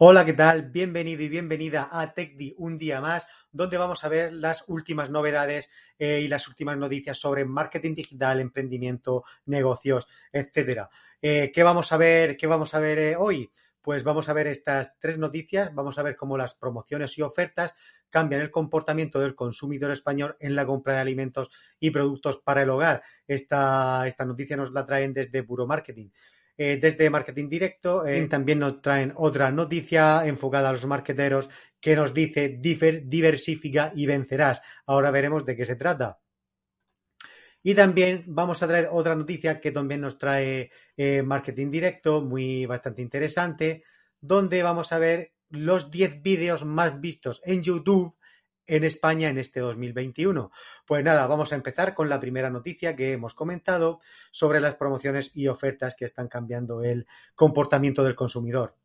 Hola, ¿qué tal? Bienvenido y bienvenida a TechDi un día más, donde vamos a ver las últimas novedades eh, y las últimas noticias sobre marketing digital, emprendimiento, negocios, etcétera. Eh, ¿Qué vamos a ver? ¿Qué vamos a ver eh, hoy? Pues vamos a ver estas tres noticias, vamos a ver cómo las promociones y ofertas cambian el comportamiento del consumidor español en la compra de alimentos y productos para el hogar. Esta, esta noticia nos la traen desde Puro Marketing. Eh, desde Marketing Directo eh, también nos traen otra noticia enfocada a los marketeros que nos dice diversifica y vencerás. Ahora veremos de qué se trata. Y también vamos a traer otra noticia que también nos trae eh, Marketing Directo, muy bastante interesante, donde vamos a ver los 10 vídeos más vistos en YouTube en España en este 2021. Pues nada, vamos a empezar con la primera noticia que hemos comentado sobre las promociones y ofertas que están cambiando el comportamiento del consumidor.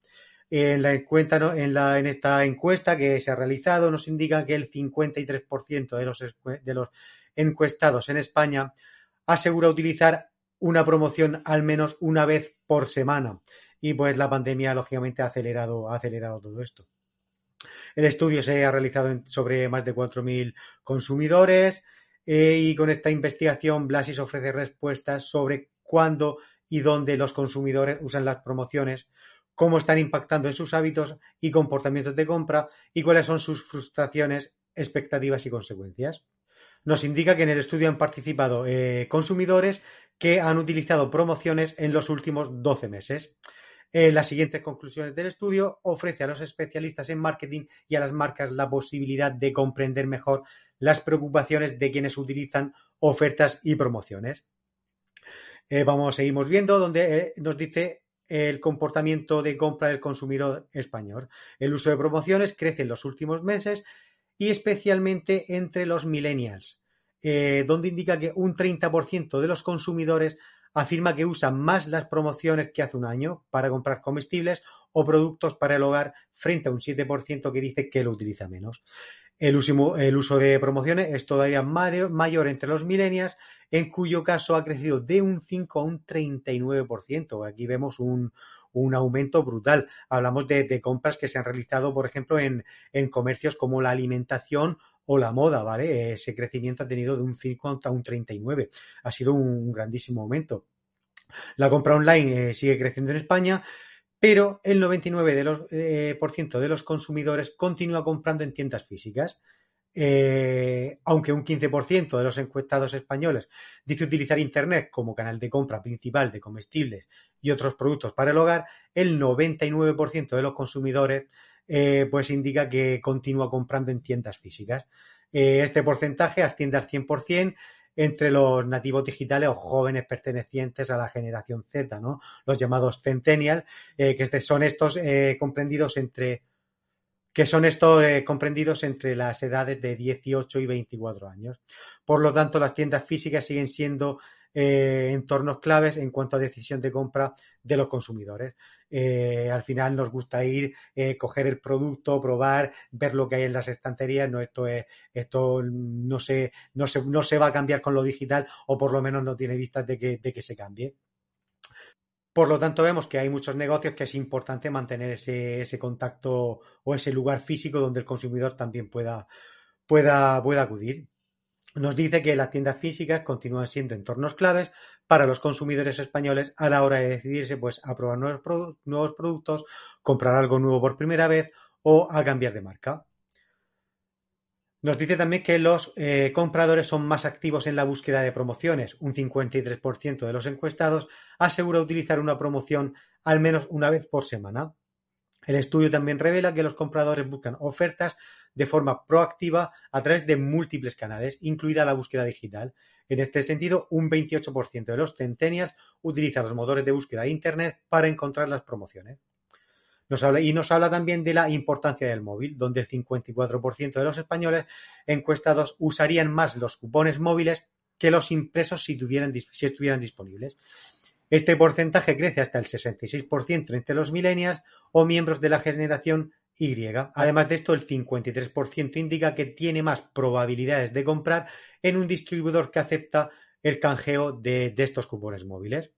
En, la en, la, en esta encuesta que se ha realizado nos indica que el 53% de los, de los encuestados en España asegura utilizar una promoción al menos una vez por semana. Y pues la pandemia, lógicamente, ha acelerado todo esto. El estudio se ha realizado sobre más de 4.000 consumidores eh, y con esta investigación Blasis ofrece respuestas sobre cuándo y dónde los consumidores usan las promociones, cómo están impactando en sus hábitos y comportamientos de compra y cuáles son sus frustraciones, expectativas y consecuencias. Nos indica que en el estudio han participado eh, consumidores que han utilizado promociones en los últimos 12 meses. Eh, las siguientes conclusiones del estudio ofrece a los especialistas en marketing y a las marcas la posibilidad de comprender mejor las preocupaciones de quienes utilizan ofertas y promociones. Eh, vamos, seguimos viendo donde eh, nos dice el comportamiento de compra del consumidor español. El uso de promociones crece en los últimos meses y especialmente entre los millennials, donde indica que un 30% de los consumidores afirma que usa más las promociones que hace un año para comprar comestibles o productos para el hogar frente a un 7% que dice que lo utiliza menos. El uso, de promociones es todavía mayor entre los millennials, en cuyo caso ha crecido de un 5 a un 39%. Aquí vemos un, aumento brutal. Hablamos de, compras que se han realizado, por ejemplo, en, en comercios como la alimentación o la moda, ¿vale? Ese crecimiento ha tenido de un 5 a un 39. Ha sido un grandísimo aumento. La compra online eh, sigue creciendo en España, pero el 99% de los, eh, por ciento de los consumidores continúa comprando en tiendas físicas. Eh, aunque un 15% de los encuestados españoles dice utilizar Internet como canal de compra principal de comestibles y otros productos para el hogar, el 99% de los consumidores eh, pues indica que continúa comprando en tiendas físicas. Eh, este porcentaje asciende al 100% entre los nativos digitales o jóvenes pertenecientes a la generación Z, ¿no? Los llamados centennial, eh, que este, son estos comprendidos entre que son estos comprendidos entre las edades de 18 y 24 años. Por lo tanto, las tiendas físicas siguen siendo eh, entornos claves en cuanto a decisión de compra de los consumidores. Eh, al final nos gusta ir, eh, coger el producto, probar, ver lo que hay en las estanterías. No, esto es, esto no se, no se, no se va a cambiar con lo digital, o por lo menos no tiene vistas de que, de que se cambie. Por lo tanto, vemos que hay muchos negocios que es importante mantener ese, ese contacto o ese lugar físico donde el consumidor también pueda, pueda, pueda acudir. Nos dice que las tiendas físicas continúan siendo entornos claves para los consumidores españoles a la hora de decidirse pues, a probar nuevos, productos, comprar algo nuevo por primera vez o a cambiar de marca. Nos dice también que los eh, compradores son más activos en la búsqueda de promociones. Un 53% de los encuestados asegura utilizar una promoción al menos una vez por semana. El estudio también revela que los compradores buscan ofertas de forma proactiva a través de múltiples canales, incluida la búsqueda digital. En este sentido, un 28% de los centenias utilizan los motores de búsqueda de Internet para encontrar las promociones. y nos habla también de la importancia del móvil, donde el 54% de los españoles encuestados usarían más los cupones móviles que los impresos si estuvieran disponibles. Este porcentaje crece hasta el 66% entre los millennials o miembros de la generación Y. Además de esto, el 53% indica que tiene más probabilidades de comprar en un distribuidor que acepta el canjeo de, estos cupones móviles.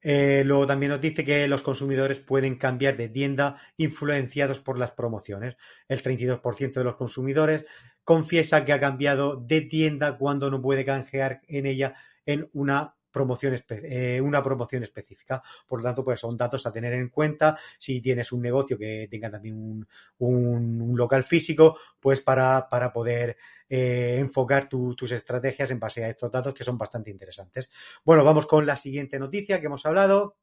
Eh, luego también nos dice que los consumidores pueden cambiar de tienda influenciados por las promociones. El 32% de los consumidores confiesa que ha cambiado de tienda cuando no puede canjear en ella en una promoción, eh, una promoción específica. Por lo tanto, pues son datos a tener en cuenta si tienes un negocio que tenga también un, local físico, pues para, poder eh, enfocar tus estrategias en base a estos datos que son bastante interesantes. Bueno, vamos con la siguiente noticia que hemos hablado,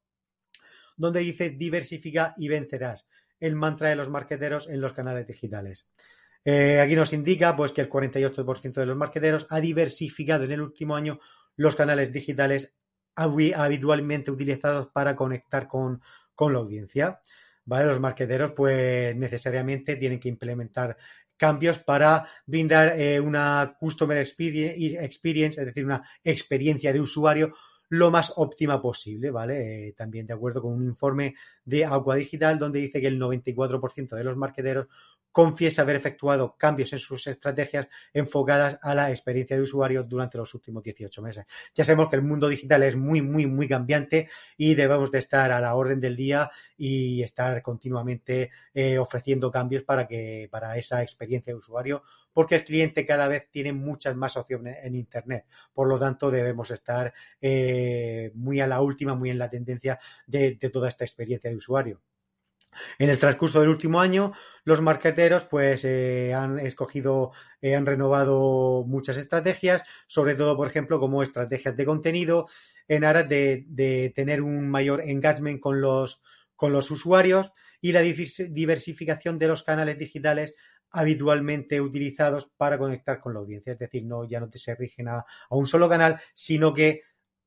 donde dice diversifica y vencerás. El mantra de los marqueteros en los canales digitales. Eh, aquí nos indica pues que el 48% de los marqueteros ha diversificado en el último año los canales digitales habitualmente utilizados para conectar con, la audiencia. ¿Vale? Los marqueteros, pues necesariamente tienen que implementar cambios para brindar eh, una customer experience, es decir, una experiencia de usuario lo más óptima posible, ¿vale? Eh, también de acuerdo con un informe de Agua Digital donde dice que el 94% de los marqueteros confiesa haber efectuado cambios en sus estrategias enfocadas a la experiencia de usuario durante los últimos 18 meses. Ya sabemos que el mundo digital es muy, muy, muy cambiante y debemos de estar a la orden del día y estar continuamente eh, ofreciendo cambios para que para esa experiencia de usuario porque el cliente cada vez tiene muchas más opciones en Internet. Por lo tanto, debemos estar eh, muy a la última, muy en la tendencia de toda esta experiencia de usuario. En el transcurso del último año, los marqueteros pues eh, han escogido, eh, han renovado muchas estrategias, sobre todo, por ejemplo, como estrategias de contenido, en aras de, tener un mayor engagement con los, con los usuarios y la diversificación de los canales digitales habitualmente utilizados para conectar con la audiencia. Es decir, no ya no se rigen a, un solo canal, sino que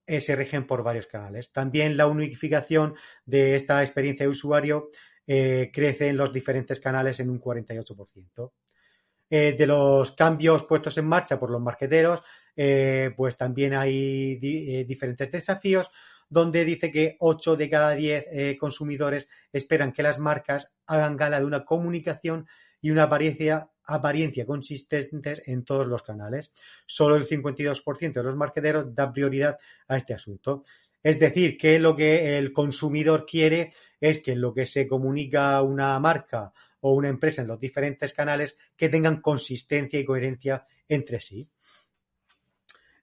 eh, se rigen por varios canales. También la unificación de esta experiencia de usuario eh, crece en los diferentes canales en un 48%. Eh, de los cambios puestos en marcha por los marqueteros, pues también hay diferentes desafíos, donde dice que 8 de cada 10 consumidores esperan que las marcas hagan gala de una comunicación y una apariencia, apariencia consistentes en todos los canales. Solo el 52% de los marqueteros da prioridad a este asunto. Es decir, que lo que el consumidor quiere es que lo que se comunica una marca o una empresa en los diferentes canales que tengan consistencia y coherencia entre sí.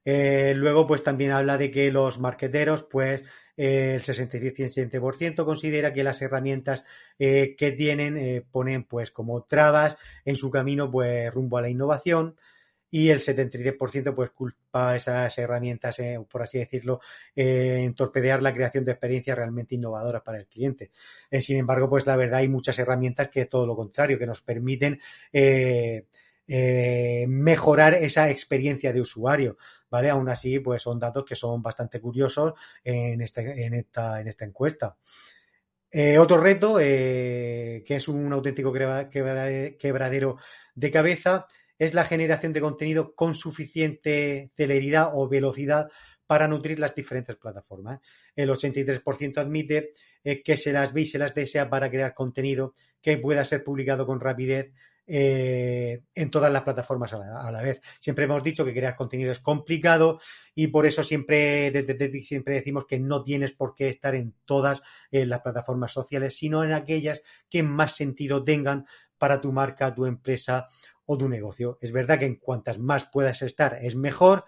Eh, luego, pues también habla de que los marqueteros, pues el 67% considera que las herramientas eh, que tienen ponen pues como trabas en su camino pues rumbo a la innovación y el 73% pues culpa esas herramientas, eh, por así decirlo, eh, en torpedear la creación de experiencias realmente innovadoras para el cliente. Eh, sin embargo, pues la verdad hay muchas herramientas que todo lo contrario, que nos permiten mejorar esa experiencia de usuario, ¿vale? Aún así, pues son datos que son bastante curiosos en, este, en, esta, en esta encuesta. otro reto, que es un auténtico quebradero de cabeza, es la generación de contenido con suficiente celeridad o velocidad para nutrir las diferentes plataformas. El 83% admite eh, que se las ve y se las desea para crear contenido que pueda ser publicado con rapidez eh, en todas las plataformas a la, vez. Siempre hemos dicho que crear contenido es complicado y por eso siempre, siempre decimos que no tienes por qué estar en todas eh, las plataformas sociales, sino en aquellas que más sentido tengan para tu marca, tu empresa o tu negocio. Es verdad que en cuantas más puedas estar es mejor,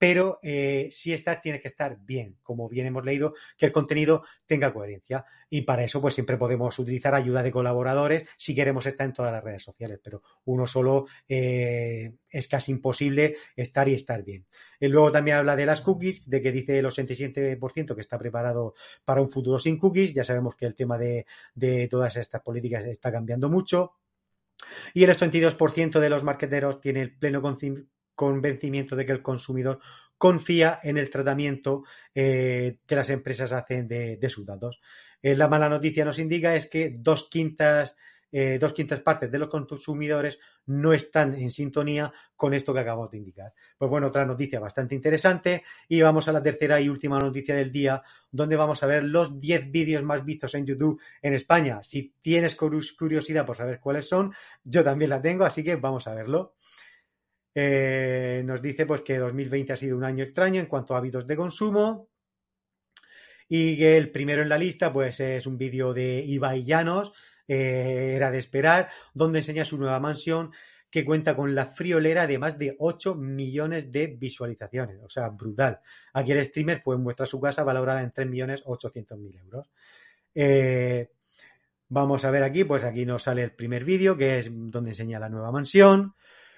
pero eh, si estar tiene que estar bien, como bien hemos leído, que el contenido tenga coherencia. Y para eso, pues siempre podemos utilizar ayuda de colaboradores si queremos estar en todas las redes sociales, pero uno solo eh, es casi imposible estar y estar bien. Y luego también habla de las cookies, de que dice el 87% que está preparado para un futuro sin cookies. Ya sabemos que el tema de, todas estas políticas está cambiando mucho. Y el 82% de los marqueteros tiene el pleno convencimiento de que el consumidor confía en el tratamiento eh, que las empresas hacen de, sus datos. Eh, la mala noticia nos indica es que dos quintas eh, dos quintas partes de los consumidores no están en sintonía con esto que acabamos de indicar. Pues bueno, otra noticia bastante interesante y vamos a la tercera y última noticia del día, donde vamos a ver los 10 vídeos más vistos en YouTube en España. Si tienes curiosidad por saber cuáles son, yo también la tengo, así que vamos a verlo. Eh, nos dice pues que 2020 ha sido un año extraño en cuanto a hábitos de consumo Y que el primero en la lista, pues es un vídeo de Ibai Llanos, eh, era de esperar, donde enseña su nueva mansión que cuenta con la friolera de más de 8 millones de visualizaciones. O sea, brutal. Aquí el streamer pues muestra su casa valorada en 3.800.000 euros. Eh, vamos a ver aquí, pues aquí nos sale el primer vídeo, que es donde enseña la nueva mansión.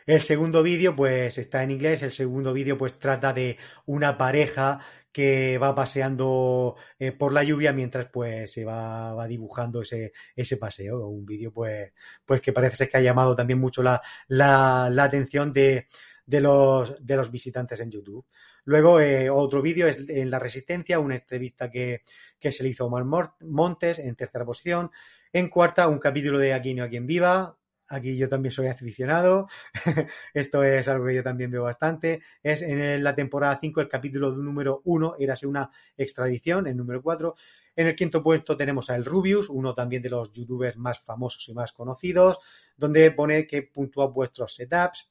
El segundo vídeo, pues está en inglés. El segundo vídeo, pues trata de una pareja que va paseando eh, por la lluvia mientras pues se va, va dibujando ese, ese paseo. Un vídeo pues, pues que parece ser que ha llamado también mucho la, la, atención de, de, los, de los visitantes en YouTube. Luego, eh, otro vídeo es en La Resistencia, una entrevista que, que se le hizo a Omar Montes en tercera posición. En cuarta, un capítulo de Aquí no a quien viva, Aquí yo también soy aficionado. Esto es algo que yo también veo bastante. Es en la temporada 5, el capítulo número 1, érase una extradición, el número 4. En el quinto puesto tenemos a El Rubius, uno también de los youtubers más famosos y más conocidos, donde pone que puntúa vuestros setups.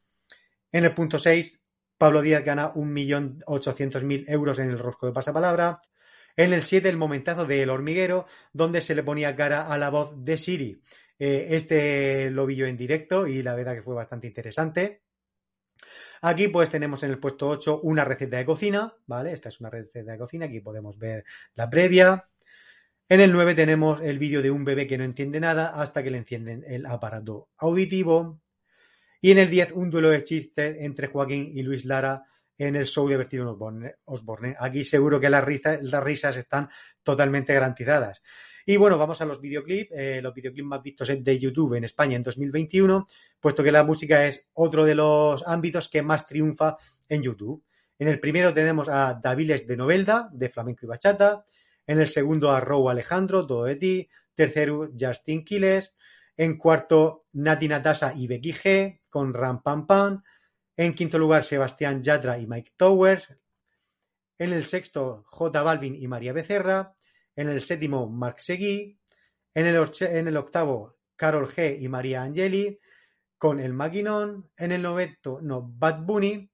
En el punto 6, Pablo Díaz gana 1.800.000 euros en el rosco de pasapalabra. En el 7, el momentazo de El Hormiguero, donde se le ponía cara a la voz de Siri. Eh, este lo vi yo en directo y la verdad que fue bastante interesante. Aquí pues tenemos en el puesto 8 una receta de cocina, ¿vale? Esta es una receta de cocina, aquí podemos ver la previa. En el 9 tenemos el vídeo de un bebé que no entiende nada hasta que le encienden el aparato auditivo. Y en el 10 un duelo de chistes entre Joaquín y Luis Lara en el show de Bertino Osborne. Aquí seguro que las risas, las risas están totalmente garantizadas. Y bueno, vamos a los videoclips, eh, los videoclips más vistos de YouTube en España en 2021, puesto que la música es otro de los ámbitos que más triunfa en YouTube. En el primero tenemos a Daviles de Novelda, de flamenco y bachata. En el segundo a Rou Alejandro, todo de ti. Tercero, Justin Quiles. En cuarto, Nati Natasa y Becky G, con Ram Pam Pam. En quinto lugar, Sebastián Yatra y Mike Towers. En el sexto, J Balvin y María Becerra. En el séptimo, Marc Seguí. En el, en el octavo, Carol G y María Angeli con el Maquinón. En el novento, no, Bad Bunny.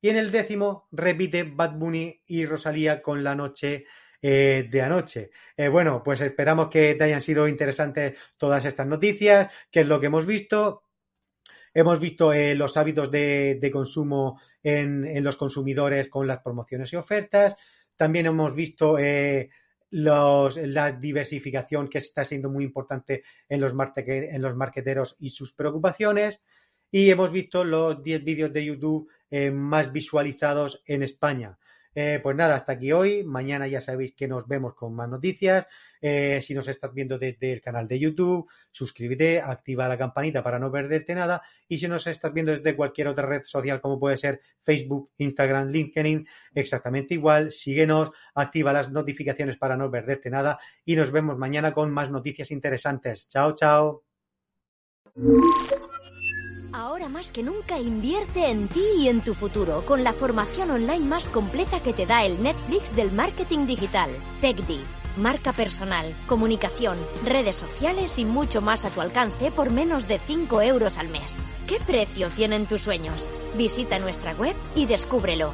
Y en el décimo, repite Bad Bunny y Rosalía con La Noche eh, de Anoche. Eh, bueno, pues esperamos que te hayan sido interesantes todas estas noticias, que es lo que hemos visto. Hemos visto eh, los hábitos de, de consumo en, en, los consumidores con las promociones y ofertas. También hemos visto los, la diversificación que está siendo muy importante en los, en los marqueteros y sus preocupaciones. Y hemos visto los 10 vídeos de YouTube eh, más visualizados en España. Eh, pues nada, hasta aquí hoy. Mañana ya sabéis que nos vemos con más noticias. Eh, si nos estás viendo desde el canal de YouTube, suscríbete, activa la campanita para no perderte nada. Y si nos estás viendo desde cualquier otra red social, como puede ser Facebook, Instagram, LinkedIn, exactamente igual, síguenos, activa las notificaciones para no perderte nada. Y nos vemos mañana con más noticias interesantes. Chao, chao. Ahora más que nunca invierte en ti y en tu futuro con la formación online más completa que te da el Netflix del marketing digital, TechD. Marca personal, comunicación, redes sociales y mucho más a tu alcance por menos de 5 euros al mes. ¿Qué precio tienen tus sueños? Visita nuestra web y descúbrelo.